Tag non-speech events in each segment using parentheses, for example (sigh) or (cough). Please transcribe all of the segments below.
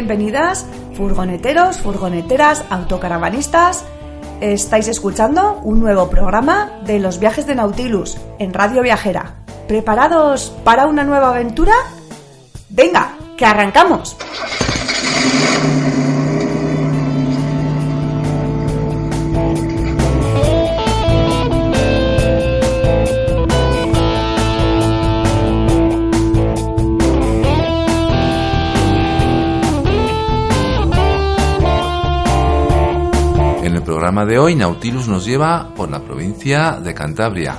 bienvenidas, furgoneteros, furgoneteras, autocaravanistas. Estáis escuchando un nuevo programa de los viajes de Nautilus en Radio Viajera. ¿Preparados para una nueva aventura? Venga, que arrancamos. Programa de hoy, Nautilus nos lleva por la provincia de Cantabria.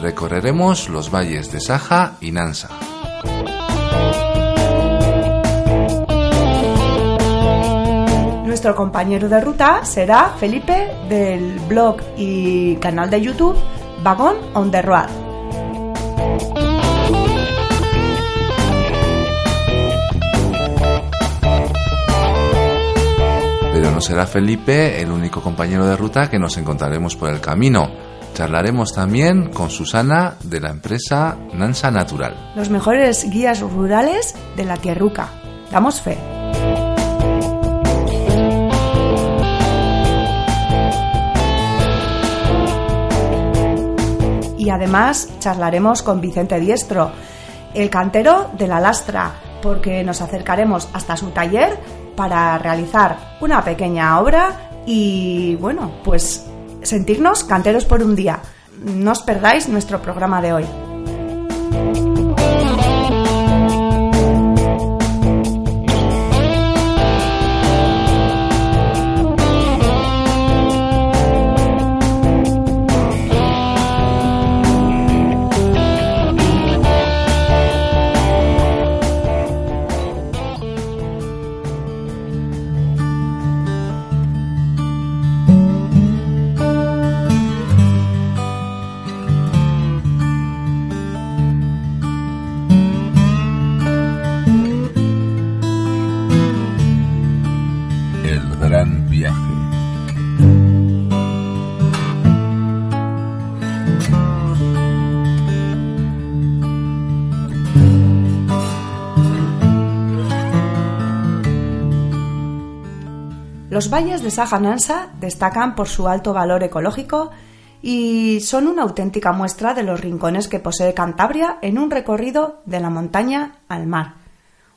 Recorreremos los valles de Saja y Nansa. Nuestro compañero de ruta será Felipe del blog y canal de YouTube Vagón on the Road. Pero no será Felipe el único compañero de ruta que nos encontraremos por el camino. Charlaremos también con Susana de la empresa Nansa Natural. Los mejores guías rurales de la tierruca. Damos fe. Y además charlaremos con Vicente Diestro, el cantero de la lastra, porque nos acercaremos hasta su taller para realizar una pequeña obra y, bueno, pues sentirnos canteros por un día. No os perdáis nuestro programa de hoy. Los valles de Saja Nansa destacan por su alto valor ecológico y son una auténtica muestra de los rincones que posee Cantabria en un recorrido de la montaña al mar.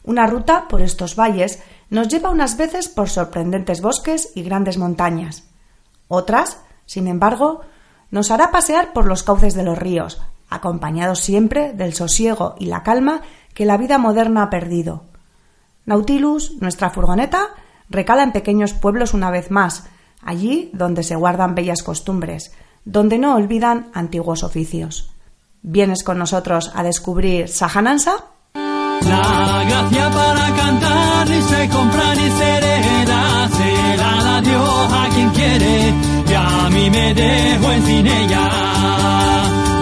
Una ruta por estos valles nos lleva unas veces por sorprendentes bosques y grandes montañas. Otras, sin embargo, nos hará pasear por los cauces de los ríos, acompañados siempre del sosiego y la calma que la vida moderna ha perdido. Nautilus, nuestra furgoneta, recala en pequeños pueblos una vez más, allí donde se guardan bellas costumbres, donde no olvidan antiguos oficios. ¿Vienes con nosotros a descubrir Sajanansa? La gracia para cantar ni se compra ni se hereda, se la da Dios a quien quiere, y a mí me dejo en sin ella.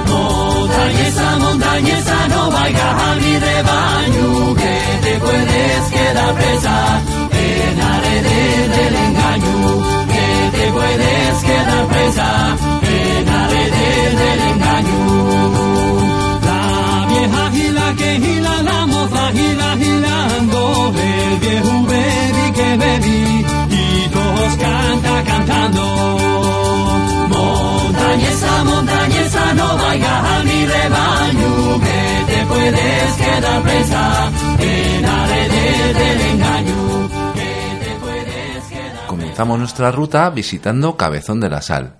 Montañesa, montañesa, no vayas a mi rebaño, que te puedes quedar presa la red del engaño, que te puedes quedar presa la red del engaño. La vieja gila que gila, la moza gila gilando, el viejo bebí que bebí, y todos canta cantando. Montañesa, montañesa, no vayas a mi rebaño, que te puedes quedar presa la red del engaño, Nuestra ruta visitando Cabezón de la Sal,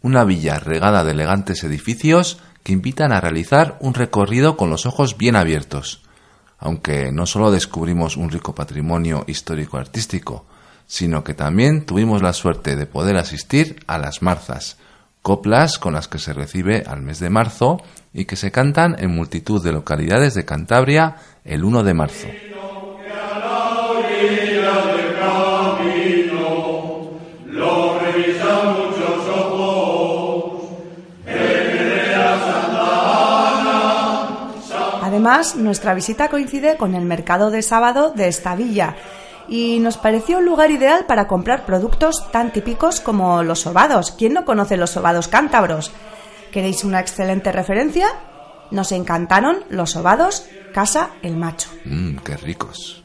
una villa regada de elegantes edificios que invitan a realizar un recorrido con los ojos bien abiertos. Aunque no solo descubrimos un rico patrimonio histórico-artístico, sino que también tuvimos la suerte de poder asistir a las marzas, coplas con las que se recibe al mes de marzo y que se cantan en multitud de localidades de Cantabria el 1 de marzo. Además, nuestra visita coincide con el mercado de sábado de esta villa y nos pareció un lugar ideal para comprar productos tan típicos como los sobados. ¿Quién no conoce los sobados cántabros? ¿Queréis una excelente referencia? Nos encantaron los sobados Casa el Macho. Mmm, qué ricos.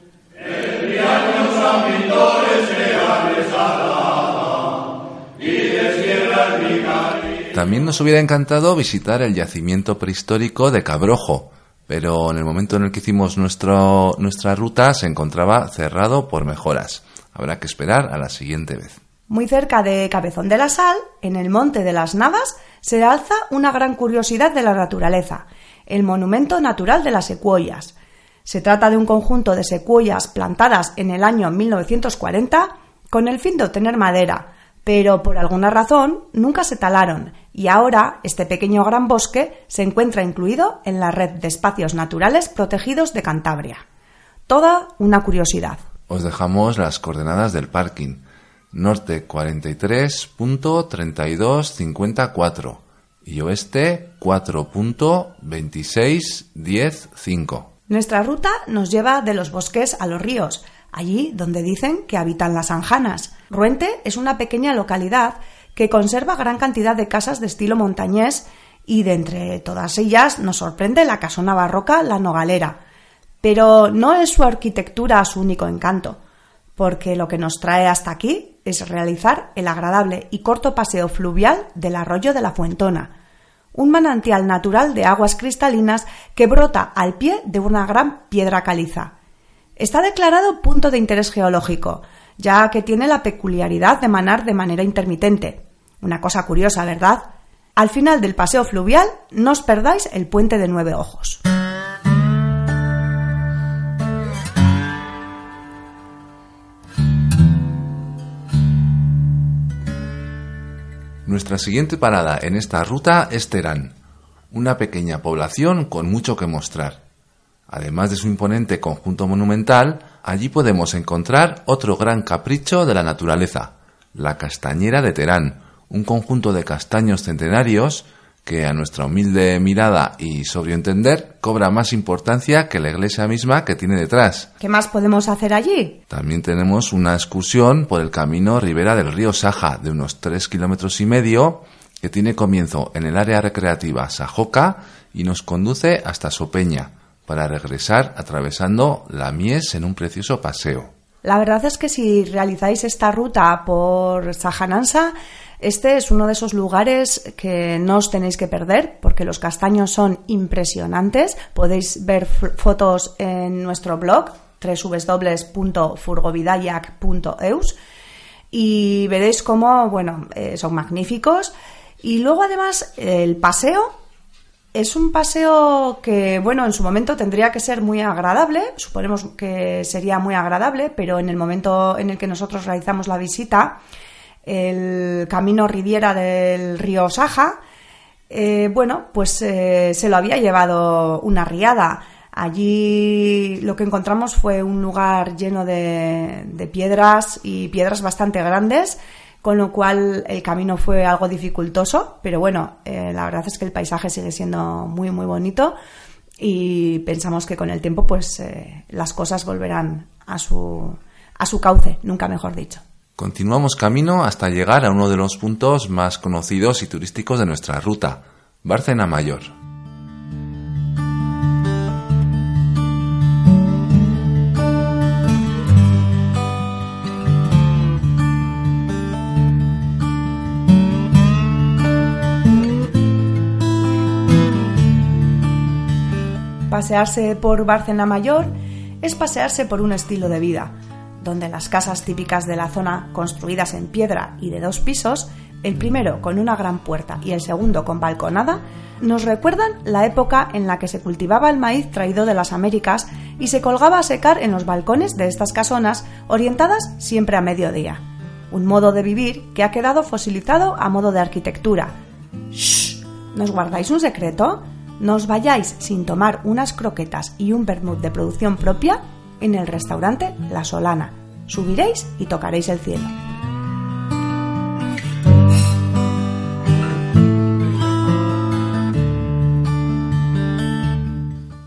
También nos hubiera encantado visitar el yacimiento prehistórico de Cabrojo, pero en el momento en el que hicimos nuestro, nuestra ruta se encontraba cerrado por mejoras. Habrá que esperar a la siguiente vez. Muy cerca de Cabezón de la Sal, en el Monte de las Navas, se alza una gran curiosidad de la naturaleza, el Monumento Natural de las Secuoyas. Se trata de un conjunto de secuoyas plantadas en el año 1940 con el fin de obtener madera, pero por alguna razón nunca se talaron y ahora este pequeño gran bosque se encuentra incluido en la red de espacios naturales protegidos de Cantabria. Toda una curiosidad. Os dejamos las coordenadas del parking. Norte 43.3254 y oeste 4.2610.5. Nuestra ruta nos lleva de los bosques a los ríos, allí donde dicen que habitan las anjanas. Ruente es una pequeña localidad que conserva gran cantidad de casas de estilo montañés y de entre todas ellas nos sorprende la casona barroca La Nogalera. Pero no es su arquitectura su único encanto, porque lo que nos trae hasta aquí es realizar el agradable y corto paseo fluvial del arroyo de la Fuentona, un manantial natural de aguas cristalinas que brota al pie de una gran piedra caliza. Está declarado punto de interés geológico, ya que tiene la peculiaridad de manar de manera intermitente. Una cosa curiosa, ¿verdad? Al final del paseo fluvial no os perdáis el puente de nueve ojos. Nuestra siguiente parada en esta ruta es Terán, una pequeña población con mucho que mostrar. Además de su imponente conjunto monumental, allí podemos encontrar otro gran capricho de la naturaleza, la castañera de Terán, un conjunto de castaños centenarios que a nuestra humilde mirada y sobrio entender cobra más importancia que la iglesia misma que tiene detrás. ¿Qué más podemos hacer allí? También tenemos una excursión por el camino ribera del río Saja de unos tres kilómetros y medio que tiene comienzo en el área recreativa Sajoca y nos conduce hasta Sopeña para regresar atravesando la Mies en un precioso paseo. La verdad es que si realizáis esta ruta por Sajanansa, este es uno de esos lugares que no os tenéis que perder porque los castaños son impresionantes. Podéis ver fotos en nuestro blog www.furgovidayak.eus y veréis cómo, bueno, eh, son magníficos. Y luego además el paseo es un paseo que, bueno, en su momento tendría que ser muy agradable, suponemos que sería muy agradable, pero en el momento en el que nosotros realizamos la visita, el camino Riviera del río Saja, eh, bueno, pues eh, se lo había llevado una riada. Allí lo que encontramos fue un lugar lleno de, piedras y piedras bastante grandes, con lo cual el camino fue algo dificultoso, pero bueno, eh, la verdad es que el paisaje sigue siendo muy, muy bonito y pensamos que con el tiempo pues las cosas volverán a su, a su cauce, nunca mejor dicho. Continuamos camino hasta llegar a uno de los puntos más conocidos y turísticos de nuestra ruta, Bárcena Mayor. Pasearse por Bárcena Mayor es pasearse por un estilo de vida donde las casas típicas de la zona, construidas en piedra y de dos pisos, el primero con una gran puerta y el segundo con balconada, nos recuerdan la época en la que se cultivaba el maíz traído de las Américas y se colgaba a secar en los balcones de estas casonas orientadas siempre a mediodía. Un modo de vivir que ha quedado fosilizado a modo de arquitectura. ¡Shh! ¿Nos guardáis un secreto? ¿Nos vayáis sin tomar unas croquetas y un vermut de producción propia? En el restaurante La Solana. Subiréis y tocaréis el cielo.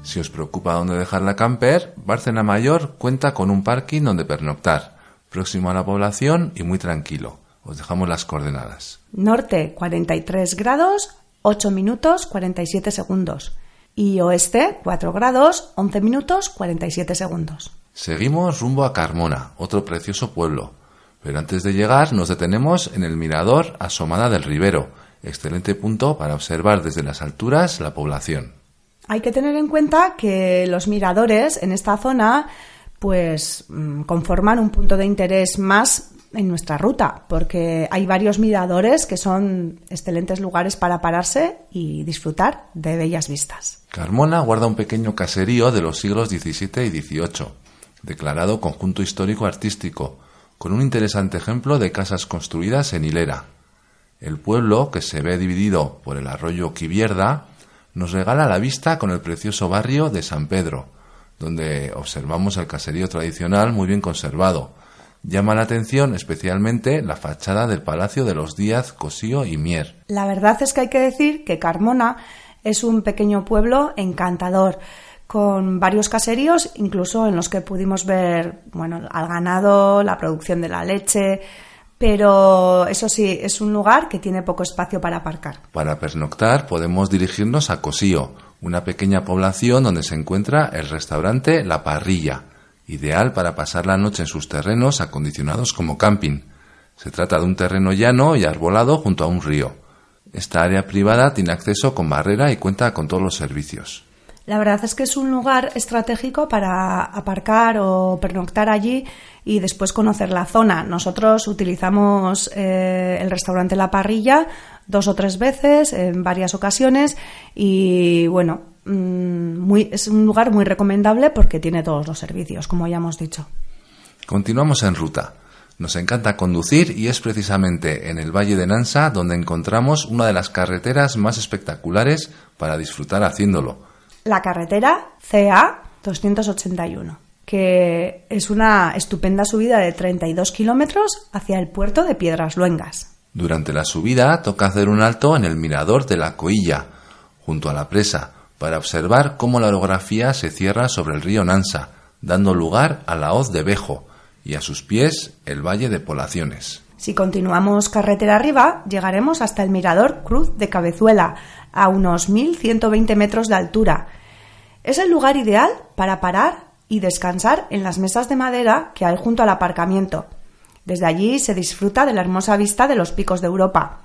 Si os preocupa dónde dejar la camper, Bárcena Mayor cuenta con un parking donde pernoctar, próximo a la población y muy tranquilo. Os dejamos las coordenadas. Norte 43 grados, 8 minutos 47 segundos y oeste 4 grados 11 minutos 47 segundos. Seguimos rumbo a Carmona, otro precioso pueblo. Pero antes de llegar nos detenemos en el mirador Asomada del Ribero, excelente punto para observar desde las alturas la población. Hay que tener en cuenta que los miradores en esta zona pues mm, conforman un punto de interés más en nuestra ruta, porque hay varios miradores que son excelentes lugares para pararse y disfrutar de bellas vistas. Carmona guarda un pequeño caserío de los siglos XVII y XVIII, declarado conjunto histórico artístico, con un interesante ejemplo de casas construidas en hilera. El pueblo, que se ve dividido por el arroyo Quivierda, nos regala la vista con el precioso barrio de San Pedro, donde observamos el caserío tradicional muy bien conservado, Llama la atención especialmente la fachada del Palacio de los Díaz Cosío y Mier. La verdad es que hay que decir que Carmona es un pequeño pueblo encantador con varios caseríos, incluso en los que pudimos ver, bueno, al ganado, la producción de la leche, pero eso sí, es un lugar que tiene poco espacio para aparcar. Para pernoctar podemos dirigirnos a Cosío, una pequeña población donde se encuentra el restaurante La Parrilla, ideal para pasar la noche en sus terrenos acondicionados como camping. Se trata de un terreno llano y arbolado junto a un río. Esta área privada tiene acceso con barrera y cuenta con todos los servicios. La verdad es que es un lugar estratégico para aparcar o pernoctar allí y después conocer la zona. Nosotros utilizamos eh, el restaurante La Parrilla dos o tres veces en varias ocasiones y bueno, muy, es un lugar muy recomendable porque tiene todos los servicios, como ya hemos dicho. Continuamos en ruta. Nos encanta conducir y es precisamente en el Valle de Nansa donde encontramos una de las carreteras más espectaculares para disfrutar haciéndolo. La carretera CA 281, que es una estupenda subida de 32 kilómetros hacia el puerto de Piedras Luengas. Durante la subida toca hacer un alto en el mirador de la Coilla, junto a la presa, para observar cómo la orografía se cierra sobre el río Nansa, dando lugar a la hoz de Bejo y a sus pies el valle de Polaciones. Si continuamos carretera arriba, llegaremos hasta el mirador Cruz de Cabezuela, a unos 1120 metros de altura. Es el lugar ideal para parar y descansar en las mesas de madera que hay junto al aparcamiento. Desde allí se disfruta de la hermosa vista de los picos de Europa.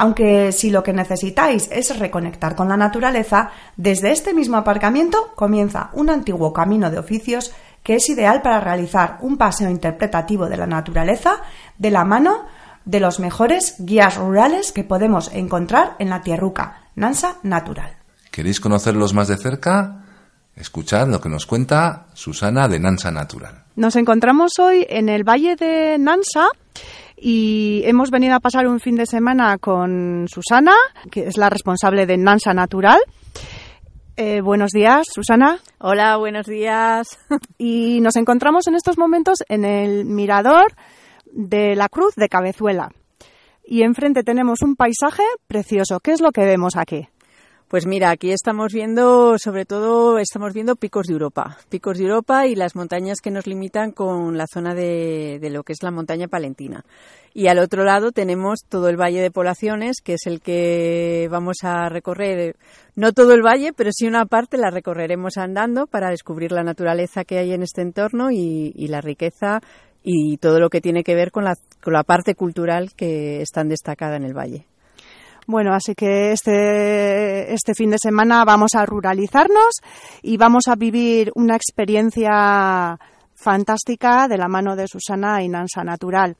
Aunque si lo que necesitáis es reconectar con la naturaleza, desde este mismo aparcamiento comienza un antiguo camino de oficios que es ideal para realizar un paseo interpretativo de la naturaleza de la mano de los mejores guías rurales que podemos encontrar en la tierruca, Nansa Natural. ¿Queréis conocerlos más de cerca? Escuchad lo que nos cuenta Susana de Nansa Natural. Nos encontramos hoy en el Valle de Nansa y hemos venido a pasar un fin de semana con Susana, que es la responsable de Nansa Natural. Eh, buenos días, Susana. Hola, buenos días. (laughs) Y nos encontramos en estos momentos en el mirador de la Cruz de Cabezuela. Y enfrente tenemos un paisaje precioso. ¿Qué es lo que vemos aquí? Pues mira, aquí estamos viendo, sobre todo, estamos viendo picos de Europa, picos de Europa y las montañas que nos limitan con la zona de, lo que es la montaña palentina. Y al otro lado tenemos todo el valle de Poblaciones, que es el que vamos a recorrer, no todo el valle, pero sí una parte la recorreremos andando para descubrir la naturaleza que hay en este entorno y, la riqueza y todo lo que tiene que ver con la, con la parte cultural que es tan destacada en el valle. Bueno, así que este, este fin de semana vamos a ruralizarnos y vamos a vivir una experiencia fantástica de la mano de Susana y Nansa Natural.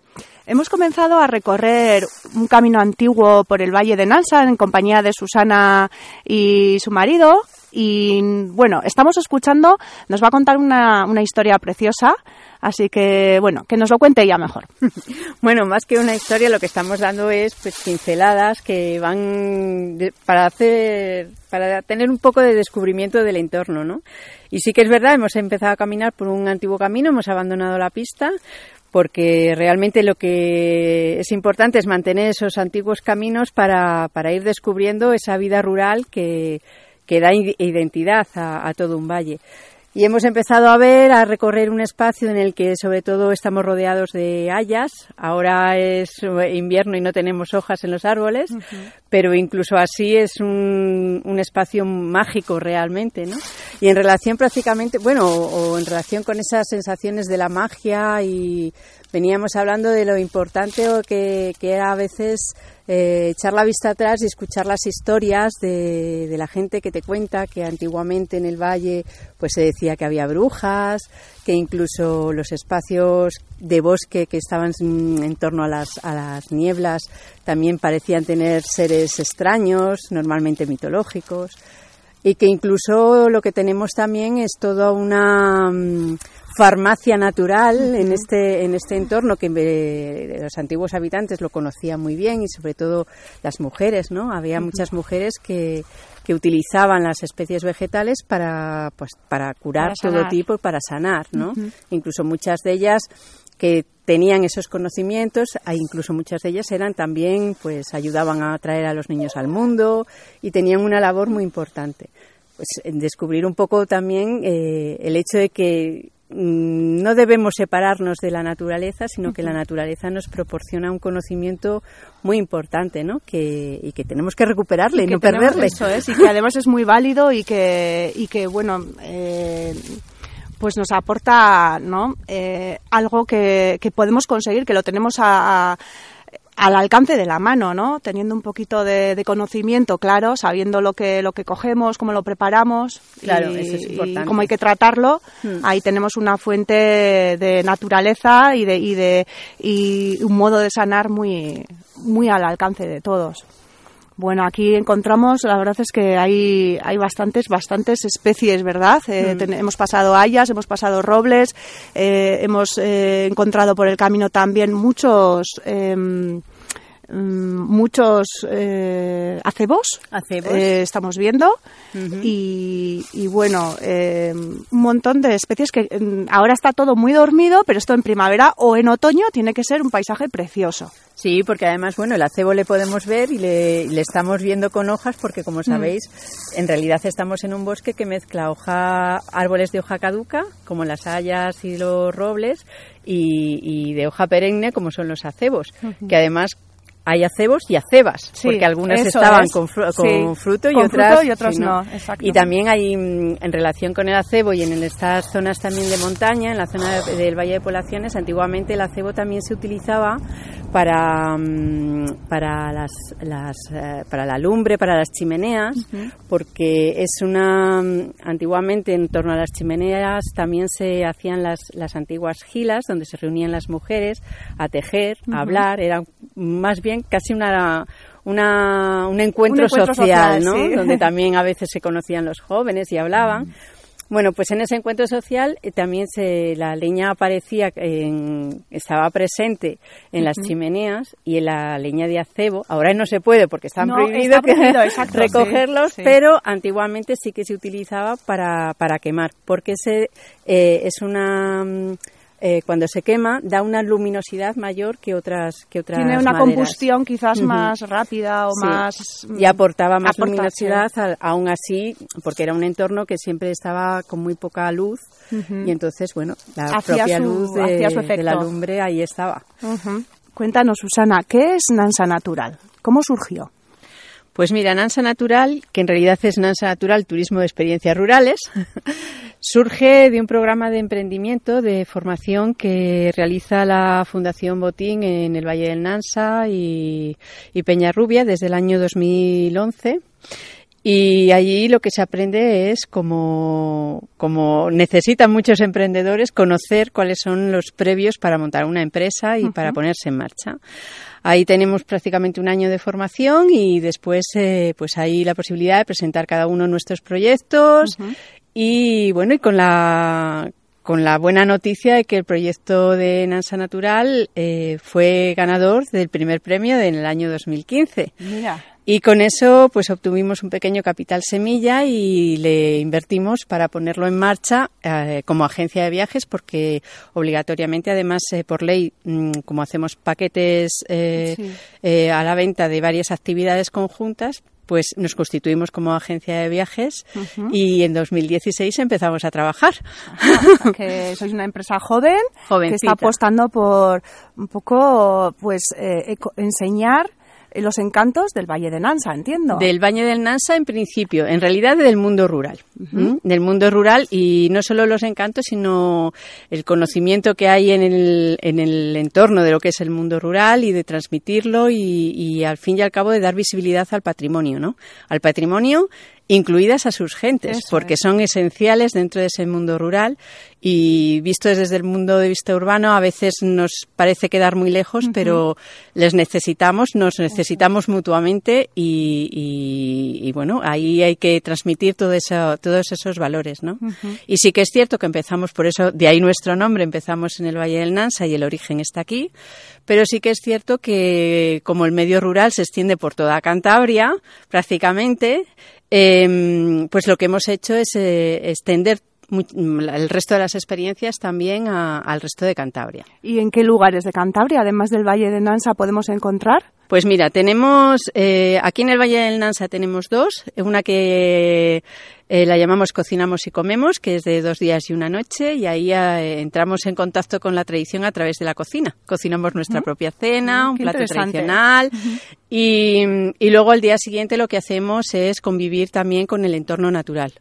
Hemos comenzado a recorrer un camino antiguo por el Valle de Nansa en compañía de Susana y su marido. Y bueno, estamos escuchando, nos va a contar una, una historia preciosa Así que, bueno, que nos lo cuente ella mejor. (laughs) bueno, más que una historia, lo que estamos dando es pues pinceladas que van para hacer, para tener un poco de descubrimiento del entorno, ¿no? Y sí que es verdad, hemos empezado a caminar por un antiguo camino, hemos abandonado la pista, porque realmente lo que es importante es mantener esos antiguos caminos para, para ir descubriendo esa vida rural que, que da identidad a todo un valle. Y hemos empezado a ver, a recorrer un espacio en el que sobre todo estamos rodeados de hayas. Ahora es invierno y no tenemos hojas en los árboles, pero incluso así es un, un, espacio mágico realmente, ¿no? Y en relación prácticamente, bueno, o, en relación con esas sensaciones de la magia y veníamos hablando de lo importante que, que era a veces eh, echar la vista atrás y escuchar las historias de, de, la gente que te cuenta que antiguamente en el valle pues se decía que había brujas, que incluso los espacios de bosque que estaban en torno a las, a las nieblas también parecían tener seres extraños, normalmente mitológicos y que incluso lo que tenemos también es toda una mm, farmacia natural en este en este entorno que eh, los antiguos habitantes lo conocían muy bien y sobre todo las mujeres, ¿no? Había muchas mujeres que, que utilizaban las especies vegetales para pues para curar todo tipo para sanar, ¿no? Incluso muchas de ellas que tenían esos conocimientos, e incluso muchas de ellas eran también, pues ayudaban a traer a los niños al mundo y tenían una labor muy importante. Pues descubrir un poco también eh, el hecho de que no debemos separarnos de la naturaleza, sino que la naturaleza nos proporciona un conocimiento muy importante, ¿no? Que, y que tenemos que recuperarle y, no perderle. Eso es, y que además es muy válido y que, y que bueno, eh, pues nos aporta ¿no? Eh, algo que, que, podemos conseguir, que lo tenemos a, al alcance de la mano, ¿no? Teniendo un poquito de, conocimiento, claro, sabiendo lo que lo que cogemos, cómo lo preparamos, claro, y, eso es importante. cómo hay que tratarlo. Hmm. Ahí tenemos una fuente de naturaleza y de y de y un modo de sanar muy muy al alcance de todos. Bueno, aquí encontramos, la verdad es que hay, hay bastantes, bastantes especies, ¿verdad? Eh, mm. hemos pasado hayas, hemos pasado robles, eh, hemos eh, encontrado por el camino también muchos mm, muchos acebos, acebos. estamos viendo y, y, bueno un montón de especies que mm, ahora está todo muy dormido pero esto en primavera o en otoño tiene que ser un paisaje precioso Sí, porque además, bueno, el acebo le podemos ver y le, estamos viendo con hojas porque, como mm. sabéis, en realidad estamos en un bosque que mezcla hoja, árboles de hoja caduca, como las hayas y los robles, y, de hoja perenne, como son los acebos, que además hay acebos y acebas, porque algunas estaban con, fruto y otras y otros no. Y también hay, mm, en relación con el acebo y en estas zonas también de montaña, en la zona del Valle de Poblaciones, antiguamente el acebo también se utilizaba para, mm, para, las, las eh, para la lumbre, para las chimeneas, porque es una. Mm, antiguamente, en torno a las chimeneas también se hacían las, las antiguas gilas, donde se reunían las mujeres a tejer, a hablar, era más bien casi una. Una, un, encuentro social, ¿no? Donde (laughs) también a veces se conocían los jóvenes y hablaban. Bueno, pues en ese encuentro social eh, también se, la leña aparecía, en, estaba presente en las chimeneas y en la leña de acebo. Ahora no se puede porque están prohibidos (laughs) recogerlos, pero antiguamente sí que se utilizaba para, para quemar, porque ese, eh, es una mm, eh, cuando se quema da una luminosidad mayor que otras que otras tiene una combustión quizás más rápida o más y aportaba más luminosidad aún así porque era un entorno que siempre estaba con muy poca luz y entonces bueno la propia luz de, la lumbre ahí estaba. Cuéntanos Susana qué es Nansa Natural cómo surgió pues mira, Nansa Natural, que en realidad es Nansa Natural Turismo de Experiencias Rurales, (laughs) surge de un programa de emprendimiento, de formación que realiza la Fundación Botín en el Valle del Nansa y, y Peñarrubia desde el año 2011. Y allí lo que se aprende es como, como necesitan muchos emprendedores conocer cuáles son los previos para montar una empresa y para ponerse en marcha. Ahí tenemos prácticamente un año de formación y después eh, pues hay la posibilidad de presentar cada uno nuestros proyectos y bueno, y con la con la buena noticia de que el proyecto de Nansa Natural eh, fue ganador del primer premio en el año 2015. Mira. Y con eso, pues obtuvimos un pequeño capital semilla y le invertimos para ponerlo en marcha eh, como agencia de viajes, porque obligatoriamente, además, eh, por ley, mm, como hacemos paquetes a la venta de varias actividades conjuntas, pues nos constituimos como agencia de viajes y en 2016 empezamos a trabajar. que (laughs) sois una empresa joven que está apostando por un poco pues enseñar eh, los encantos del Valle de Nansa, entiendo. Del Valle del Nansa en principio, en realidad del mundo rural. Del mundo rural y no solo los encantos, sino el conocimiento que hay en el, en el entorno de lo que es el mundo rural y de transmitirlo y, y al fin y al cabo de dar visibilidad al patrimonio, ¿no? Al patrimonio incluidas a sus gentes, porque son esenciales dentro de ese mundo rural. Y vistos desde el mundo de vista urbano a veces nos parece quedar muy lejos, pero les necesitamos, nos necesitamos mutuamente y, bueno, ahí hay que transmitir todo eso, todos esos valores, ¿no? Y sí que es cierto que empezamos por eso, de ahí nuestro nombre, empezamos en el Valle del Nansa y el origen está aquí, pero sí que es cierto que como el medio rural se extiende por toda Cantabria, prácticamente, eh, pues lo que hemos hecho es eh, extender el resto de las experiencias también al resto de Cantabria. ¿Y en qué lugares de Cantabria, además del Valle de Nansa, podemos encontrar? Pues mira, tenemos eh, aquí en el Valle del Nansa tenemos dos, una que eh, la llamamos Cocinamos y Comemos, que es de dos días y una noche, y ahí eh, entramos en contacto con la tradición a través de la cocina. Cocinamos nuestra propia cena, un plato tradicional, y, y, luego al día siguiente lo que hacemos es convivir también con el entorno natural.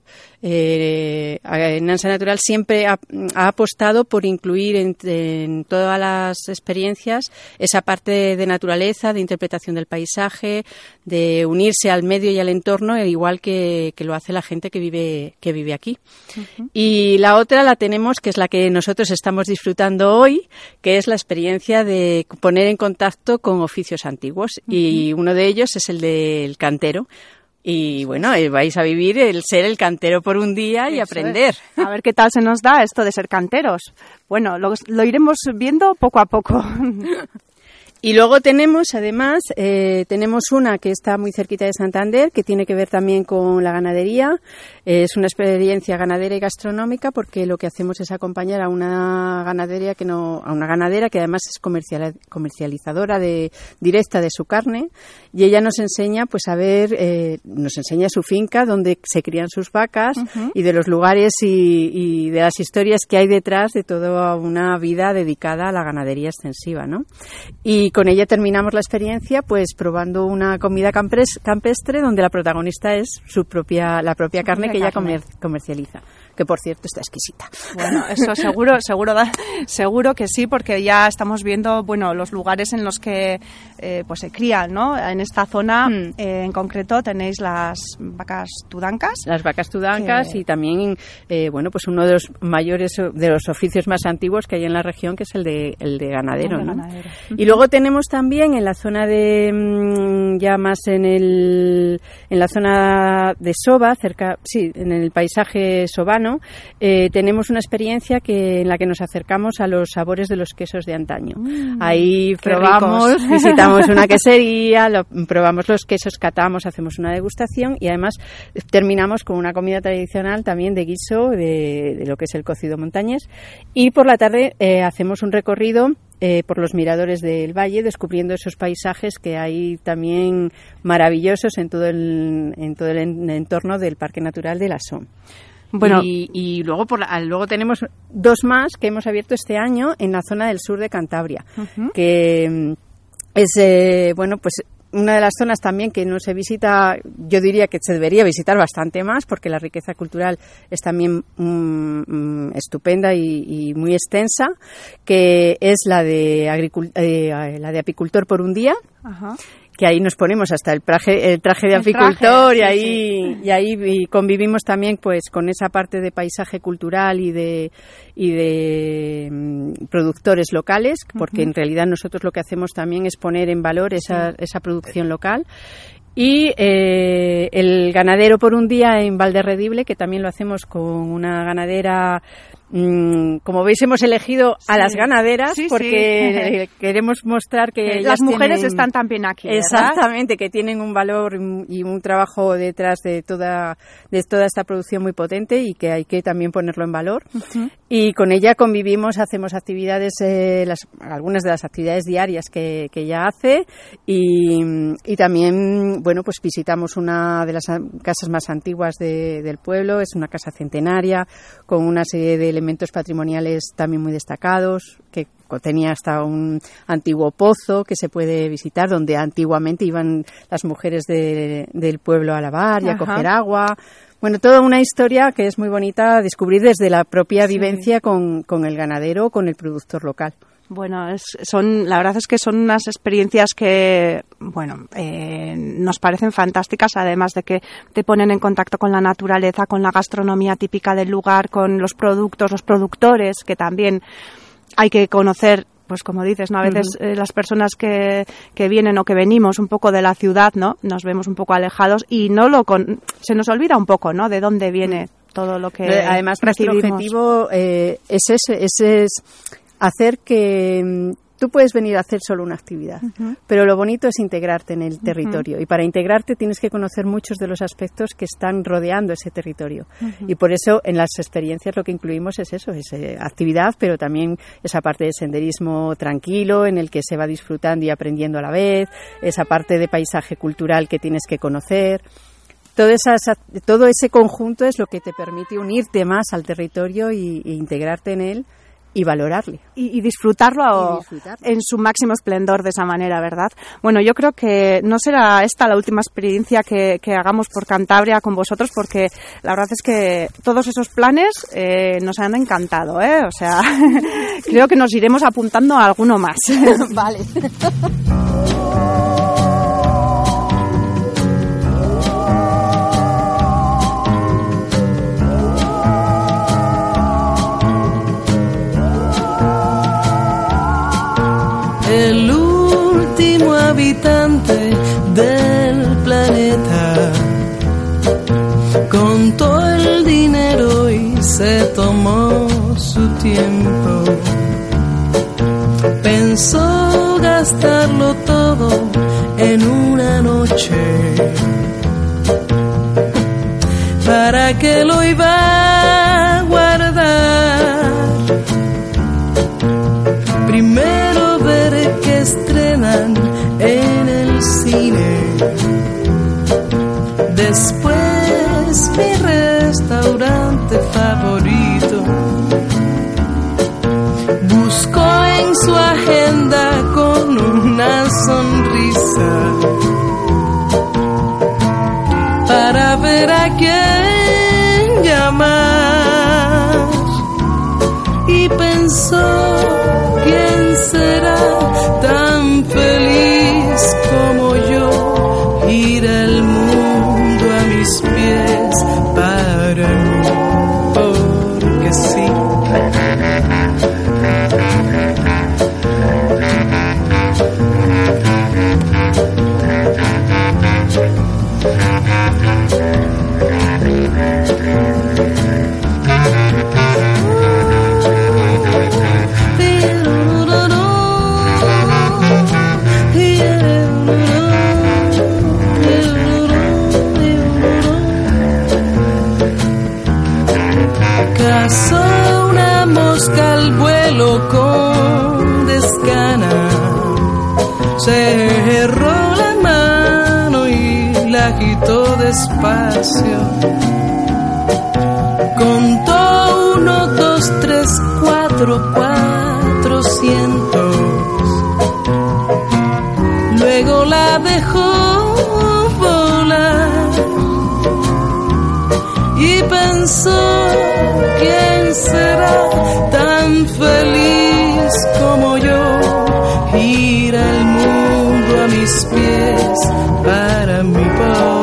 Eh, Nansa Natural siempre ha, apostado por incluir en, en, todas las experiencias esa parte de naturaleza, de interpretación del paisaje, de unirse al medio y al entorno, igual que, que lo hace la gente que que vive, que vive aquí. Y la otra la tenemos, que es la que nosotros estamos disfrutando hoy, que es la experiencia de poner en contacto con oficios antiguos. Y uno de ellos es el del cantero. Y bueno, eh, vais a vivir el ser el cantero por un día y aprender. A ver qué tal se nos da esto de ser canteros. Bueno, lo, lo iremos viendo poco a poco. (laughs) Y luego tenemos, además, eh, tenemos una que está muy cerquita de Santander, que tiene que ver también con la ganadería. es una experiencia ganadera y gastronómica, porque lo que hacemos es acompañar a una ganadería que no, a una ganadera que además es comercializadora de, directa de su carne, y ella nos enseña, pues a ver, eh, nos enseña su finca donde se crían sus vacas y de los lugares y, y, de las historias que hay detrás de toda una vida dedicada a la ganadería extensiva, ¿no? Y con ella terminamos la experiencia pues probando una comida campestre donde la protagonista es su propia la propia carne que ella comercializa que por cierto está exquisita. Bueno, eso seguro, seguro, seguro que sí, porque ya estamos viendo, bueno, los lugares en los que eh, pues se crían, ¿no? En esta zona mm. eh, en concreto tenéis las vacas tudancas. Las vacas tudancas y también, eh, bueno, pues uno de los mayores, de los oficios más antiguos que hay en la región, que es el de, el de ganadero, ¿no? Y luego tenemos también en la zona de, mm, ya más en el, en la zona de Soba, cerca, sí, en el paisaje sobano, eh, tenemos una experiencia que, en la que nos acercamos a los sabores de los quesos de antaño. Mm, Ahí probamos, (laughs) visitamos una quesería, probamos los quesos, catamos, hacemos una degustación y además terminamos con una comida tradicional también de guiso de, lo que es el cocido montañés y por la tarde eh, hacemos un recorrido eh, por los miradores del valle, descubriendo esos paisajes que hay también maravillosos en todo el, en todo el entorno del Parque Natural de la Som. Bueno, y, luego por luego tenemos dos más que hemos abierto este año en la zona del sur de Cantabria, que mm, es eh, bueno pues una de las zonas también que no se visita, yo diría que se debería visitar bastante más porque la riqueza cultural es también mm, mm, estupenda y, muy extensa, que es la de, eh, la de apicultor por un día. Ajá que ahí nos ponemos hasta el traje, el traje de apicultor y ahí y ahí convivimos también pues con esa parte de paisaje cultural y de y de mm, productores locales porque en realidad nosotros lo que hacemos también es poner en valor esa, esa producción local. Y eh, el ganadero por un día en Valderredible, que también lo hacemos con una ganadera como veis, hemos elegido a las ganaderas porque (laughs) queremos mostrar que las mujeres están también aquí. Exactamente, que tienen un valor y un trabajo detrás de toda, de toda esta producción muy potente y que hay que también ponerlo en valor. Y con ella convivimos, hacemos actividades, eh, las, algunas de las actividades diarias que, que ella hace. Y, y, también, bueno, pues visitamos una de las casas más antiguas del pueblo, es una casa centenaria con una serie de elementos patrimoniales también muy destacados, que tenía hasta un antiguo pozo que se puede visitar, donde antiguamente iban las mujeres del pueblo a lavar y a coger agua. Bueno, toda una historia que es muy bonita descubrir desde la propia vivencia con, con el ganadero, con el productor local. Bueno, son, la verdad es que son unas experiencias que, bueno, eh, nos parecen fantásticas, además de que te ponen en contacto con la naturaleza, con la gastronomía típica del lugar, con los productos, los productores, que también hay que conocer pues como dices, ¿no? A veces eh, las personas que, que vienen o que venimos un poco de la ciudad, ¿no? Nos vemos un poco alejados y no lo con, se nos olvida un poco, ¿no? De dónde viene todo lo que Además, nuestro objetivo eh, es ese, ese es hacer que mm, tú puedes venir a hacer solo una actividad, pero lo bonito es integrarte en el territorio. Y para integrarte tienes que conocer muchos de los aspectos que están rodeando ese territorio. Y por eso en las experiencias lo que incluimos es eso, es eh, actividad, pero también esa parte de senderismo tranquilo en el que se va disfrutando y aprendiendo a la vez, esa parte de paisaje cultural que tienes que conocer. Todo, todo ese conjunto es lo que te permite unirte más al territorio y, e integrarte en él y valorarle. Y, disfrutarlo, en su máximo esplendor de esa manera, ¿verdad? Bueno, yo creo que no será esta la última experiencia que, hagamos por Cantabria con vosotros, porque la verdad es que todos esos planes eh, nos han encantado, ¿eh? O sea, (laughs) creo que nos iremos apuntando a alguno más. (laughs) vale. (laughs) habitante del planeta. Contó el dinero y se tomó su tiempo. Pensó gastarlo todo en una noche. ¿Para que lo iba Después cuatro, cuatrocientos. Luego la dejó volar y pensó, ¿quién será tan feliz como yo? Ir al mundo a mis pies para mi porque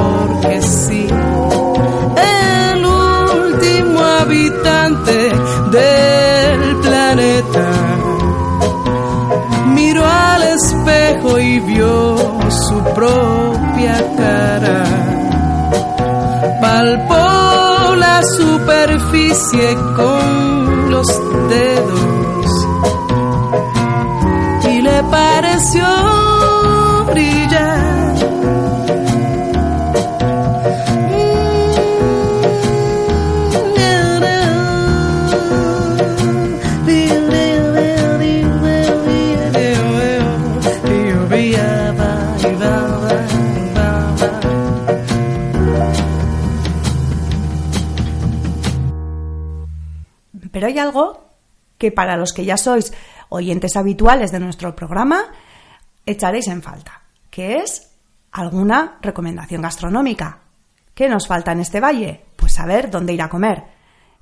cara. Palpó la superficie con que para los que ya sois oyentes habituales de nuestro programa, echaréis en falta, que es alguna recomendación gastronómica. ¿Qué nos falta en este valle? Pues saber dónde ir a comer.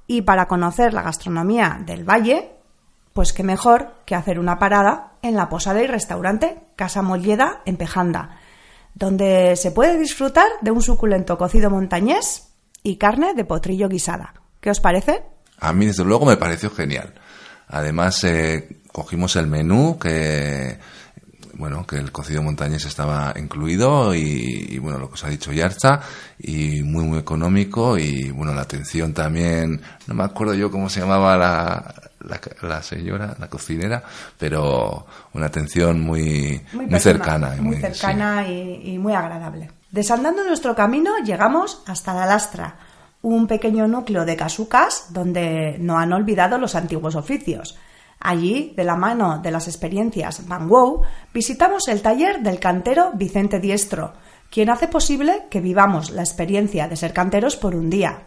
Y para conocer la gastronomía del valle, pues qué mejor que hacer una parada en la posada y restaurante Casa Molleda en Pejanda, donde se puede disfrutar de un suculento cocido montañés y carne de potrillo guisada. ¿Qué os parece? A mí, desde luego, me pareció genial. Además, eh, cogimos el menú que bueno, que el cocido montañés estaba incluido y, bueno, lo que os ha dicho Yarcha, y muy, muy económico y bueno, la atención también, no me acuerdo yo cómo se llamaba la, la, señora, la cocinera, pero una atención muy, muy, cercana. muy, cercana y, y muy agradable. Desandando nuestro camino llegamos hasta la lastra, un pequeño núcleo de casucas donde no han olvidado los antiguos oficios. Allí, de la mano de las experiencias Van Wow, visitamos el taller del cantero Vicente Diestro, quien hace posible que vivamos la experiencia de ser canteros por un día.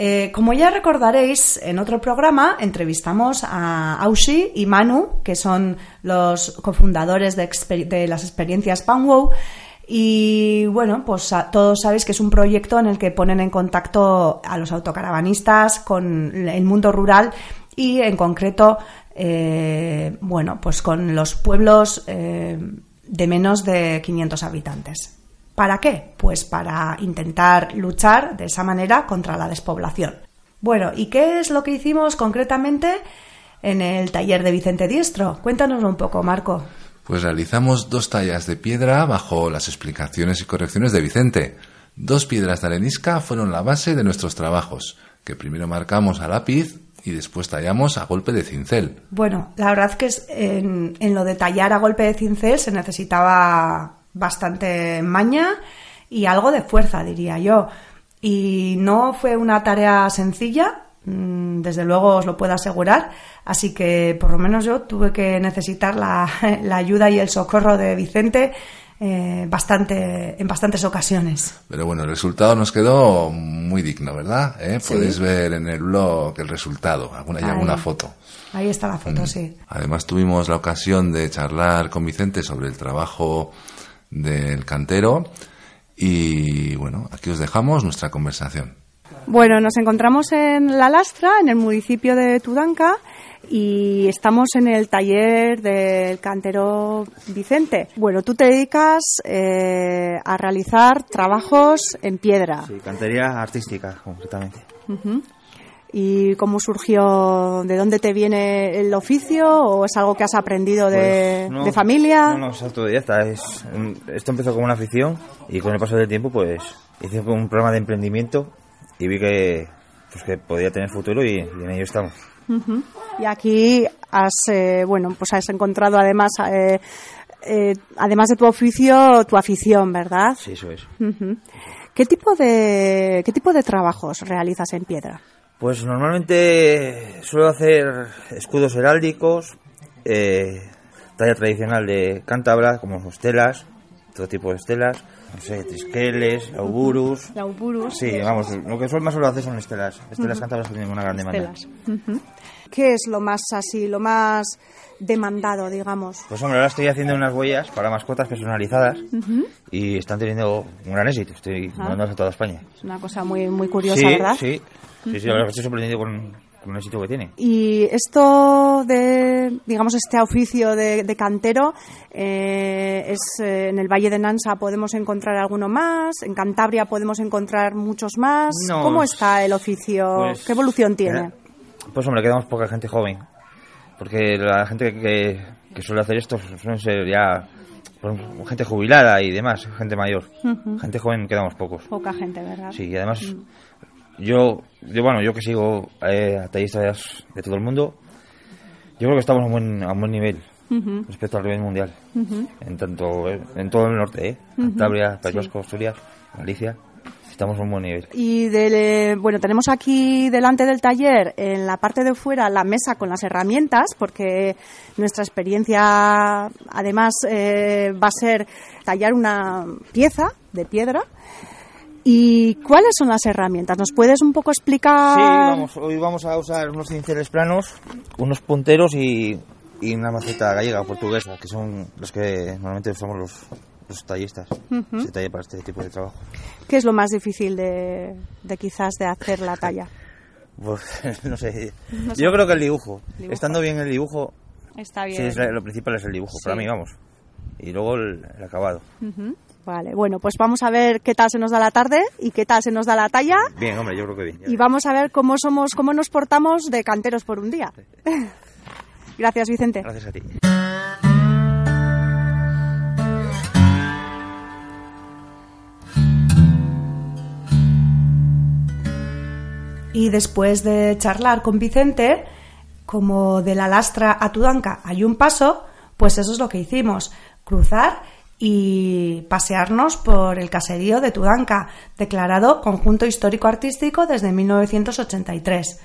Eh, como ya recordaréis, en otro programa entrevistamos a Aushi y Manu, que son los cofundadores de, las experiencias Wow. Y bueno, pues todos sabéis que es un proyecto en el que ponen en contacto a los autocaravanistas con el mundo rural y en concreto, eh, bueno, pues con los pueblos eh, de menos de 500 habitantes. ¿Para qué? Pues para intentar luchar de esa manera contra la despoblación. Bueno, ¿y qué es lo que hicimos concretamente en el taller de Vicente Diestro? Cuéntanoslo un poco, Marco. Pues realizamos dos tallas de piedra bajo las explicaciones y correcciones de Vicente. Dos piedras de arenisca fueron la base de nuestros trabajos, que primero marcamos a lápiz y después tallamos a golpe de cincel. Bueno, la verdad que es, en, lo de tallar a golpe de cincel se necesitaba bastante maña y algo de fuerza, diría yo. Y no fue una tarea sencilla, desde luego os lo puedo asegurar, así que por lo menos yo tuve que necesitar la, (laughs) la ayuda y el socorro de Vicente eh, bastante, en bastantes ocasiones. Pero bueno, el resultado nos quedó muy digno, ¿verdad? ¿Eh? Podéis ver en el blog el resultado, alguna, y alguna foto. Ahí está la foto, mm. sí. Además tuvimos la ocasión de charlar con Vicente sobre el trabajo del cantero y bueno, aquí os dejamos nuestra conversación. Bueno, nos encontramos en La Lastra, en el municipio de Tudanca, y estamos en el taller del cantero Vicente. Bueno, tú te dedicas eh, a realizar trabajos en piedra. Sí, cantería artística, concretamente. ¿Y cómo surgió? ¿De dónde te viene el oficio? ¿O es algo que has aprendido de, pues familia? No, no, es autodidacta. Es, esto empezó como una afición y con el paso del tiempo pues hice un programa de emprendimiento y vi que, pues, que podía tener futuro y en ello estamos. Y aquí has, eh, bueno, pues has encontrado además, eh, eh, además de tu oficio, tu afición, ¿verdad? Sí, eso es. ¿Qué tipo de, qué tipo de trabajos realizas en piedra? Pues normalmente suelo hacer escudos heráldicos, talla tradicional de cántabra, como estelas, todo tipo de estelas, no sé, trisqueles, lauburus. Lauburus. Sí, vamos, lo que suelo más suelo hacer son estelas. Estelas cántabras que tienen una gran demanda. ¿Qué es lo más así, lo más demandado, digamos? Pues hombre, ahora estoy haciendo unas huellas para mascotas personalizadas y están teniendo un gran éxito. Estoy ah. mandándolas a toda España. Es una cosa muy, muy curiosa, ¿verdad? Sí, sí, sí, verdad que estoy sorprendido con, éxito que tiene. Y esto de, digamos, este oficio de, cantero, eh, es eh, en el Valle de Nansa podemos encontrar alguno más, en Cantabria podemos encontrar muchos más. ¿Cómo está el oficio? Pues, ¿Qué evolución tiene? Pues hombre, quedamos poca gente joven. Porque la gente que, suele hacer esto suelen ser ya pues, gente jubilada y demás, gente mayor. Gente joven quedamos pocos. Poca gente, ¿verdad? Sí, y además mm. Yo, yo, bueno, yo que sigo eh, a tallistas de todo el mundo, yo creo que estamos a un buen, a un buen nivel. respecto al nivel mundial en tanto en todo el norte ¿eh? Cantabria, País Vasco, Asturias, Galicia estamos a un buen nivel. Y de, bueno, tenemos aquí delante del taller, en la parte de fuera, la mesa con las herramientas, porque nuestra experiencia, además, eh, va a ser tallar una pieza de piedra. ¿Y cuáles son las herramientas? ¿Nos puedes un poco explicar? Sí, vamos, hoy vamos a usar unos cinceles planos, unos punteros y y una maceta gallega o portuguesa, que son los que normalmente usamos los, los tallistas. Se talla para este tipo de trabajo. ¿Qué es lo más difícil de, de quizás de hacer la talla? (laughs) Pues, no sé. Yo creo que el dibujo. Dibujo. Estando bien el dibujo, Está sí, es la- lo principal es el dibujo, para Sí. mí, vamos. Y luego el, el acabado. Vale, bueno, pues vamos a ver qué tal se nos da la tarde y qué tal se nos da la talla Bien, hombre, yo creo que bien. y vamos a ver cómo somos, cómo nos portamos de canteros por un día. (laughs) Gracias, Vicente. Gracias a ti. Y después de charlar con Vicente, como de la lastra a Tudanca hay un paso, pues eso es lo que hicimos, cruzar y pasearnos por el caserío de Tudanca, declarado conjunto histórico-artístico desde 1983.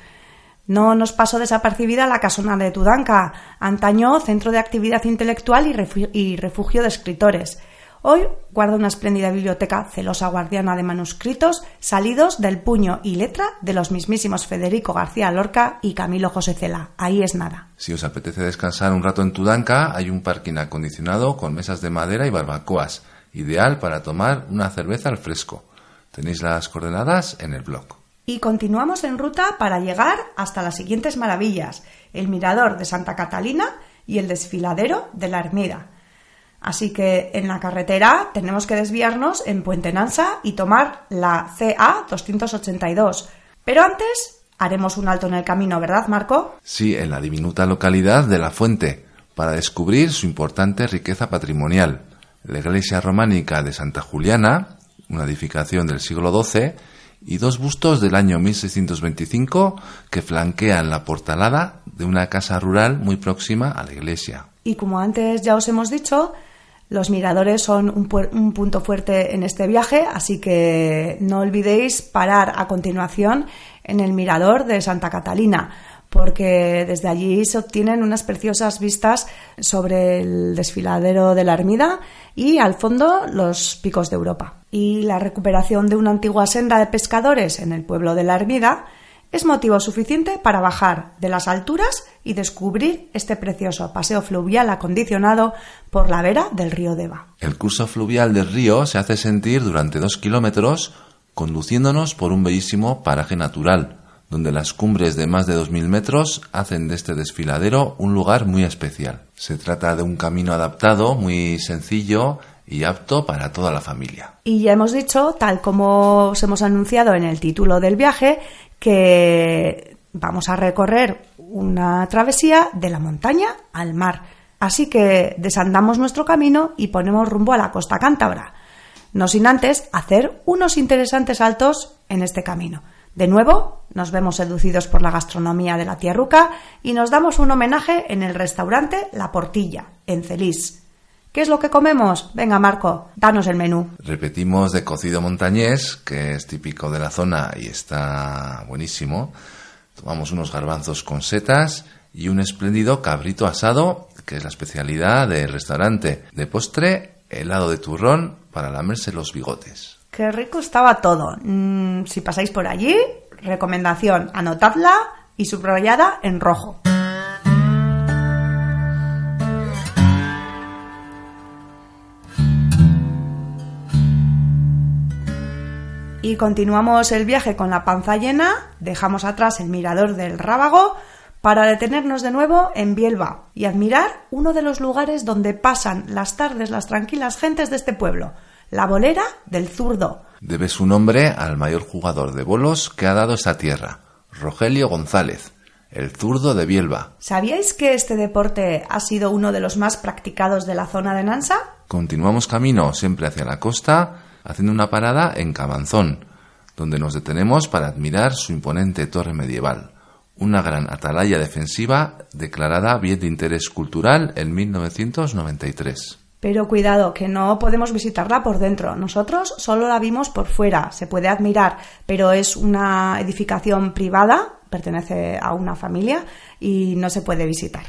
No nos pasó desapercibida la casona de Tudanca, antaño centro de actividad intelectual y refugio de escritores. Hoy guarda una espléndida biblioteca celosa guardiana de manuscritos salidos del puño y letra de los mismísimos Federico García Lorca y Camilo José Cela. Ahí es nada. Si os apetece descansar un rato en Tudanca, hay un parking acondicionado con mesas de madera y barbacoas, ideal para tomar una cerveza al fresco. Tenéis las coordenadas en el blog. Y continuamos en ruta para llegar hasta las siguientes maravillas, el mirador de Santa Catalina y el desfiladero de la Ermida. Así que en la carretera tenemos que desviarnos en Puente Nansa y tomar la CA 282. Pero antes haremos un alto en el camino, ¿verdad, Marco? Sí, en la diminuta localidad de La Fuente, para descubrir su importante riqueza patrimonial. La iglesia románica de Santa Juliana, una edificación del siglo XII, y dos bustos del año 1625 que flanquean la portalada de una casa rural muy próxima a la iglesia. Y como antes ya os hemos dicho, los miradores son un, punto fuerte en este viaje, así que no olvidéis parar a continuación en el mirador de Santa Catalina, porque desde allí se obtienen unas preciosas vistas sobre el desfiladero de la Ermida y al fondo los picos de Europa. Y la recuperación de una antigua senda de pescadores en el pueblo de la Ermida es motivo suficiente para bajar de las alturas y descubrir este precioso paseo fluvial acondicionado por la vera del río Deva. El curso fluvial del río se hace sentir durante dos kilómetros conduciéndonos por un bellísimo paraje natural, donde las cumbres de más de 2.000 metros hacen de este desfiladero un lugar muy especial. Se trata de un camino adaptado, muy sencillo y apto para toda la familia. Y ya hemos dicho, tal como os hemos anunciado en el título del viaje, que vamos a recorrer una travesía de la montaña al mar. Así que desandamos nuestro camino y ponemos rumbo a la costa cántabra. No sin antes hacer unos interesantes saltos en este camino. De nuevo, nos vemos seducidos por la gastronomía de la tierruca y nos damos un homenaje en el restaurante La Portilla, en Celís. ¿Qué es lo que comemos? Venga, Marco, danos el menú. Repetimos de cocido montañés, que es típico de la zona y está buenísimo. Tomamos unos garbanzos con setas y un espléndido cabrito asado, que es la especialidad del restaurante. De postre, helado de turrón para lamerse los bigotes. Qué rico estaba todo. Mm, si pasáis por allí, recomendación, anotadla y subrayada en rojo. Y continuamos el viaje con la panza llena, dejamos atrás el mirador del Rábago para detenernos de nuevo en Bielba y admirar uno de los lugares donde pasan las tardes las tranquilas gentes de este pueblo, la bolera del zurdo. Debe su nombre al mayor jugador de bolos que ha dado esta tierra, Rogelio González, el zurdo de Bielba. ¿Sabíais que este deporte ha sido uno de los más practicados de la zona de Nansa? Continuamos camino siempre hacia la costa, haciendo una parada en Cabanzón, donde nos detenemos para admirar su imponente torre medieval, una gran atalaya defensiva declarada bien de interés cultural en 1993. Pero cuidado, que no podemos visitarla por dentro. Nosotros solo la vimos por fuera. Se puede admirar, pero es una edificación privada, pertenece a una familia y no se puede visitar.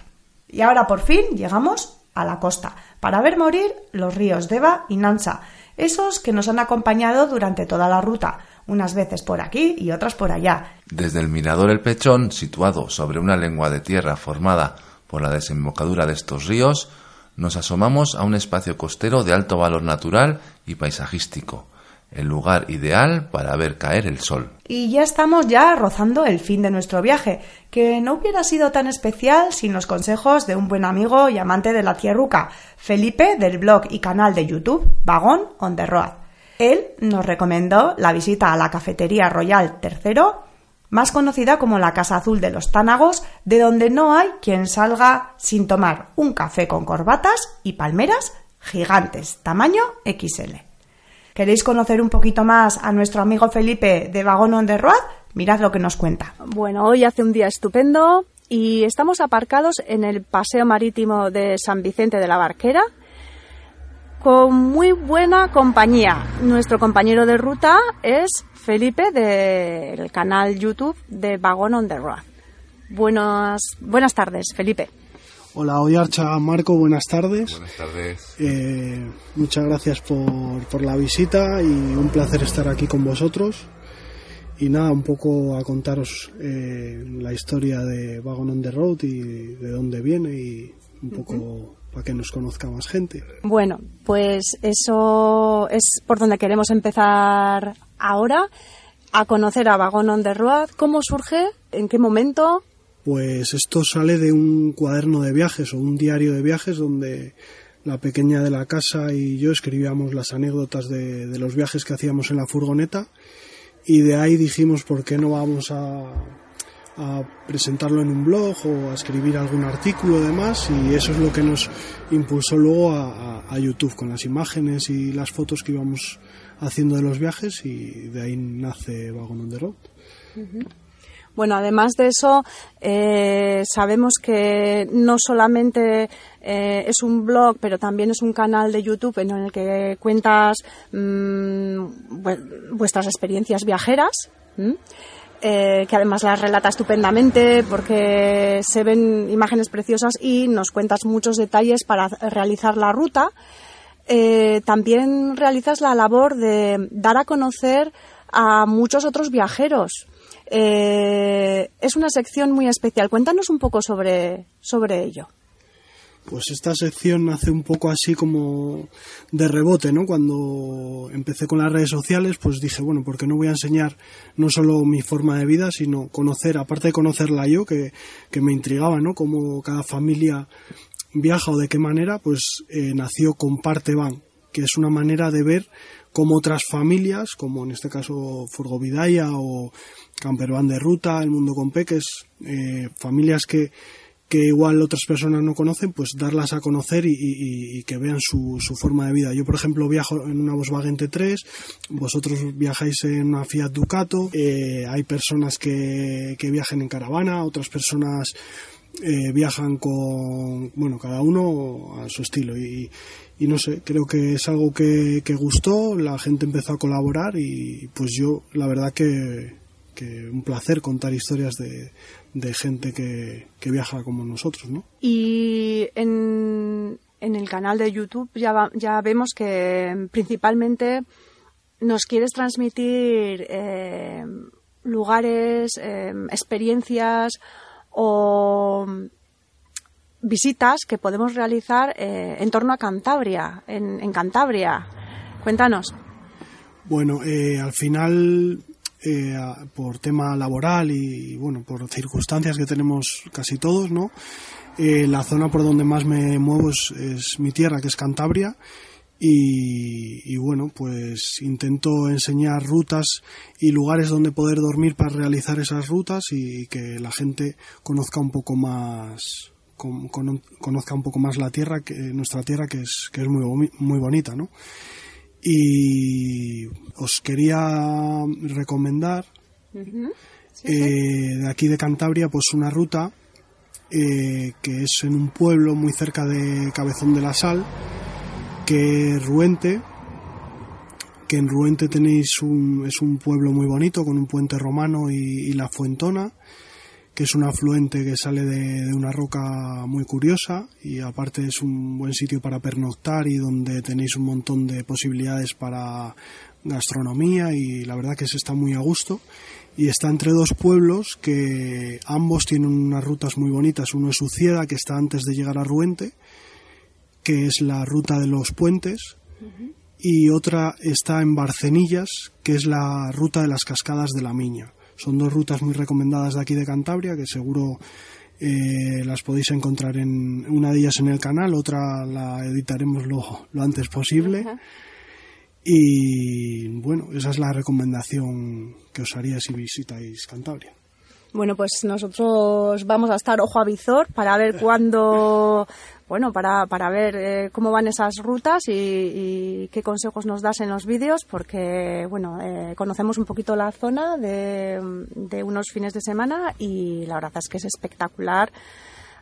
Y ahora por fin llegamos a la costa para ver morir los ríos Deva y Nansa, esos que nos han acompañado durante toda la ruta, unas veces por aquí y otras por allá. Desde el mirador El Pechón, situado sobre una lengua de tierra formada Por la desembocadura de estos ríos nos asomamos a un espacio costero de alto valor natural y paisajístico, el lugar ideal para ver caer el sol. Y ya estamos ya rozando el fin de nuestro viaje, que no hubiera sido tan especial sin los consejos de un buen amigo y amante de la tierruca, Felipe del blog y canal de YouTube Vagón on the Road. Él nos recomendó la visita a la cafetería Royal Tercero, más conocida como la Casa Azul de los Tánagos, de donde no hay quien salga sin tomar un café con corbatas y palmeras gigantes, tamaño XL. ¿Queréis conocer un poquito más a nuestro amigo Felipe de Vagón on the Road? Mirad lo que nos cuenta. Bueno, hoy hace un día estupendo y estamos aparcados en el paseo marítimo de San Vicente de la Barquera con muy buena compañía. Nuestro compañero de ruta es Felipe del canal YouTube de Vagón on the Road. Buenas, buenas tardes, Felipe. Hola, hoy Archa Marco, buenas tardes. Buenas tardes. Eh, muchas gracias por, por, la visita y un placer estar aquí con vosotros. Y nada, un poco a contaros eh, la historia de Wagon on the Road y de dónde viene y un poco para que nos conozca más gente. Bueno, pues eso es por donde queremos empezar ahora, a conocer a Wagon on the Road. ¿Cómo surge? ¿En qué momento? Pues esto sale de un cuaderno de viajes o un diario de viajes donde la pequeña de la casa y yo escribíamos las anécdotas de, los viajes que hacíamos en la furgoneta y de ahí dijimos por qué no vamos a, a presentarlo en un blog o a escribir algún artículo demás y eso es lo que nos impulsó luego a, a, YouTube con las imágenes y las fotos que íbamos haciendo de los viajes y de ahí nace Wagon on the Road. Bueno, además de eso, eh, sabemos que no solamente eh, es un blog, pero también es un canal de YouTube en el que cuentas mmm, vuestras experiencias viajeras. Eh, que además las relata estupendamente porque se ven imágenes preciosas y nos cuentas muchos detalles para realizar la ruta. También realizas la labor de dar a conocer a muchos otros viajeros eh, es una sección muy especial. Cuéntanos un poco sobre, sobre ello. Pues esta sección nace un poco así como de rebote, ¿no? Cuando empecé con las redes sociales, pues dije, bueno, porque no voy a enseñar no solo mi forma de vida, sino conocer, aparte de conocerla yo, que, que me intrigaba, ¿no? Cómo cada familia viaja o de qué manera, pues eh, nació Comparte Van, que es una manera de ver cómo otras familias, como en este caso Furgovidaya o Campervan de Ruta, El Mundo con Peques, eh, familias que, que igual otras personas no conocen, pues darlas a conocer y, que vean su, su, forma de vida. Yo, por ejemplo, viajo en una Volkswagen T3, vosotros viajáis en una Fiat Ducato, eh, hay personas que, que viajan en caravana, otras personas eh, viajan con, bueno, cada uno a su estilo y, y no sé, creo que es algo que, que, gustó, la gente empezó a colaborar y pues yo la verdad que, que un placer contar historias de, de gente que, que, viaja como nosotros, ¿no? Y en, en el canal de YouTube ya, va, ya vemos que principalmente nos quieres transmitir eh, lugares, eh, experiencias o visitas que podemos realizar eh, en torno a Cantabria, en, en Cantabria. Cuéntanos. Bueno, al final, eh, por tema laboral y, bueno, por circunstancias que tenemos casi todos, ¿no? Eh, la zona por donde más me muevo es, es mi tierra, que es Cantabria. Y, bueno, pues intento enseñar rutas y lugares donde poder dormir para realizar esas rutas y que la gente conozca un poco más, con, conozca un poco más la tierra, que, nuestra tierra, que es, que es muy, muy bonita, ¿no? Y os quería recomendar uh -huh. sí, sí. Eh, de aquí de Cantabria, pues una ruta eh, que es en un pueblo muy cerca de Cabezón de la Sal, que es Ruente, que en Ruente tenéis un, es un pueblo muy bonito con un puente romano y, y la Fuentona que es un afluente que sale de, de, una roca muy curiosa y aparte es un buen sitio para pernoctar y donde tenéis un montón de posibilidades para gastronomía y la verdad que se está muy a gusto y está entre dos pueblos que ambos tienen unas rutas muy bonitas. Uno es Ucieda, que está antes de llegar a Ruente, que es la ruta de los puentes, y otra está en Barcenillas, que es la ruta de las cascadas de la Miña. Son dos rutas muy recomendadas de aquí de Cantabria, que seguro eh, las podéis encontrar en una de ellas en el canal, otra la editaremos lo, lo antes posible. Y bueno, esa es la recomendación que os haría si visitáis Cantabria. Bueno, pues nosotros vamos a estar ojo a visor para ver cuándo, bueno, para, para ver eh, cómo van esas rutas y, y, qué consejos nos das en los vídeos, porque, bueno, eh, conocemos un poquito la zona de, de unos fines de semana y la verdad es que es espectacular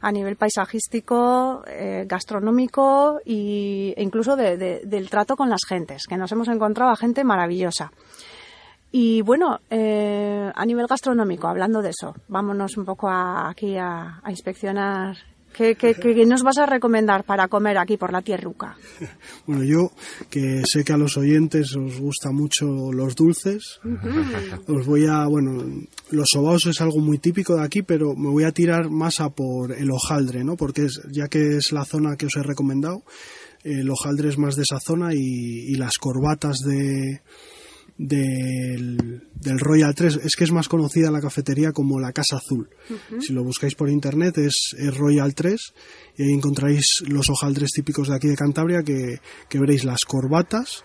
a nivel paisajístico, eh, gastronómico y, e incluso de, de, del trato con las gentes, que nos hemos encontrado a gente maravillosa. Y bueno, eh, a nivel gastronómico, hablando de eso, vámonos un poco a, aquí a, a inspeccionar. ¿Qué, qué, qué, nos vas a recomendar para comer aquí por la tierruca? (laughs) Bueno, yo que sé que a los oyentes os gusta mucho los dulces, os voy a, bueno, los sobaos es algo muy típico de aquí, pero me voy a tirar más a por el hojaldre, ¿no? Porque es, ya que es la zona que os he recomendado, el hojaldre es más de esa zona y, y las corbatas de, del, del, Royal 3. Es que es más conocida la cafetería como la Casa Azul. Uh -huh. Si lo buscáis por internet es, es, Royal 3 y ahí encontráis los hojaldres típicos de aquí de Cantabria que, que veréis las corbatas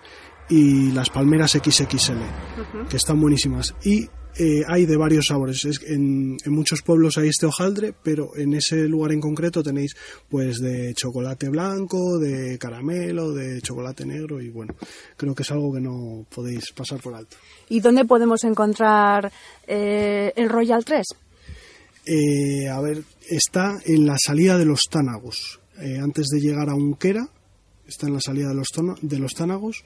y las palmeras XXL, uh -huh. que están buenísimas. Y eh, hay de varios sabores. Es, en, en, muchos pueblos hay este hojaldre, pero en ese lugar en concreto tenéis pues de chocolate blanco, de caramelo, de chocolate negro y bueno, creo que es algo que no podéis pasar por alto. ¿Y dónde podemos encontrar eh, el Royal 3? Eh, a ver, está en la salida de los Tánagos. Eh, antes de llegar a Unquera, está en la salida de los, de los Tánagos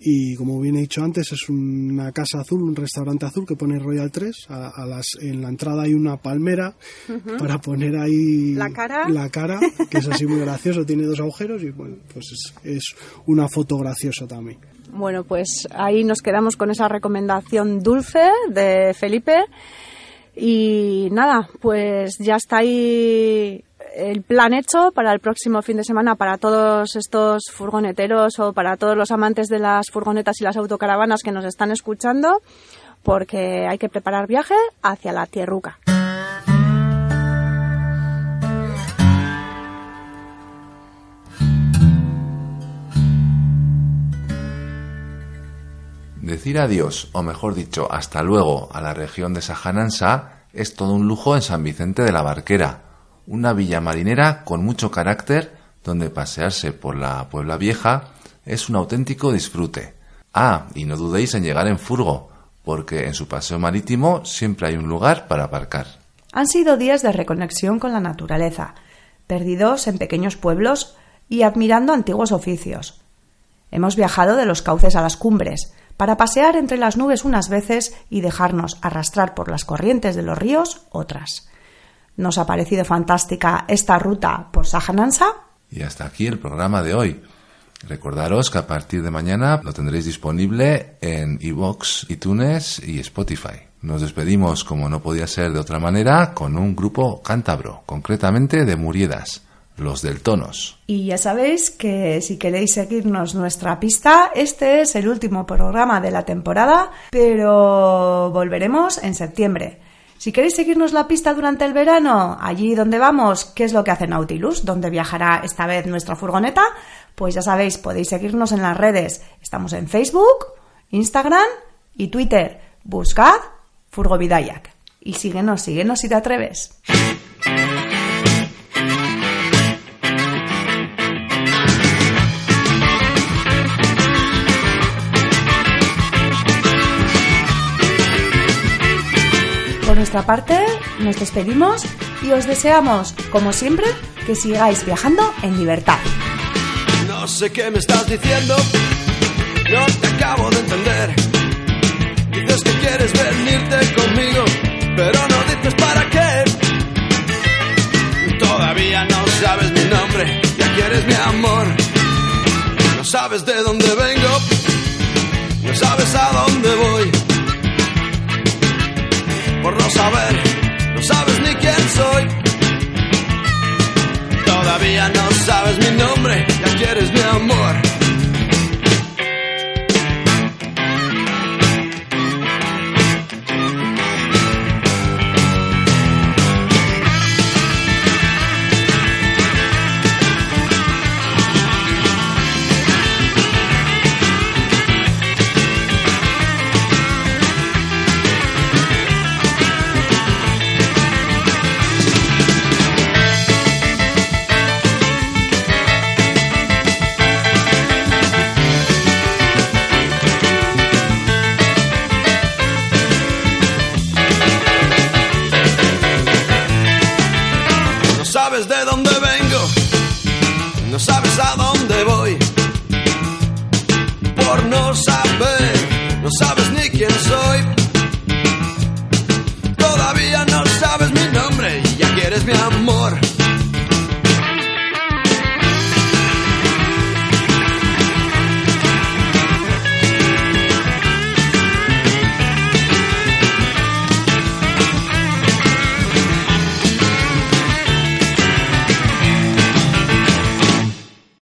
y como bien he dicho antes es una casa azul, un restaurante azul que pone Royal 3 a, a las, en la entrada hay una palmera uh -huh. para poner ahí la cara. la cara que es así muy gracioso, (laughs) tiene dos agujeros y bueno, pues es, es una foto graciosa también. Bueno, pues ahí nos quedamos con esa recomendación dulce de Felipe y nada, pues ya está ahí el plan hecho para el próximo fin de semana para todos estos furgoneteros o para todos los amantes de las furgonetas y las autocaravanas que nos están escuchando, porque hay que preparar viaje hacia la tierruca. Decir adiós, o mejor dicho, hasta luego, a la región de Sajanansa es todo un lujo en San Vicente de la Barquera, una villa marinera con mucho carácter donde pasearse por la Puebla Vieja es un auténtico disfrute. Ah, y no dudéis en llegar en furgo, porque en su paseo marítimo siempre hay un lugar para aparcar. Han sido días de reconexión con la naturaleza, perdidos en pequeños pueblos y admirando antiguos oficios. Hemos viajado de los cauces a las cumbres, para pasear entre las nubes unas veces y dejarnos arrastrar por las corrientes de los ríos otras. ¿Nos ha parecido fantástica esta ruta por Sajanansa? Y hasta aquí el programa de hoy. Recordaros que a partir de mañana lo tendréis disponible en iVoox, iTunes y Spotify. Nos despedimos, como no podía ser de otra manera, con un grupo cántabro, concretamente de Muriedas, los del Tonos. Y ya sabéis que si queréis seguirnos nuestra pista, este es el último programa de la temporada, pero volveremos en septiembre. Si queréis seguirnos la pista durante el verano, allí donde vamos, ¿qué es lo que hace Nautilus? ¿Dónde viajará esta vez nuestra furgoneta? Pues ya sabéis, podéis seguirnos en las redes. Estamos en Facebook, Instagram y Twitter. Buscad Furgovidayak. Y síguenos, síguenos si te atreves. Nuestra parte, nos despedimos y os deseamos, como siempre, que sigáis viajando en libertad. No sé qué me estás diciendo, no te acabo de entender. Dices que quieres venirte conmigo, pero no dices para qué. Todavía no sabes mi nombre, ya quieres mi amor. No sabes de dónde vengo, no sabes a dónde no saber, no sabes ni quién soy. Todavía no sabes mi nombre,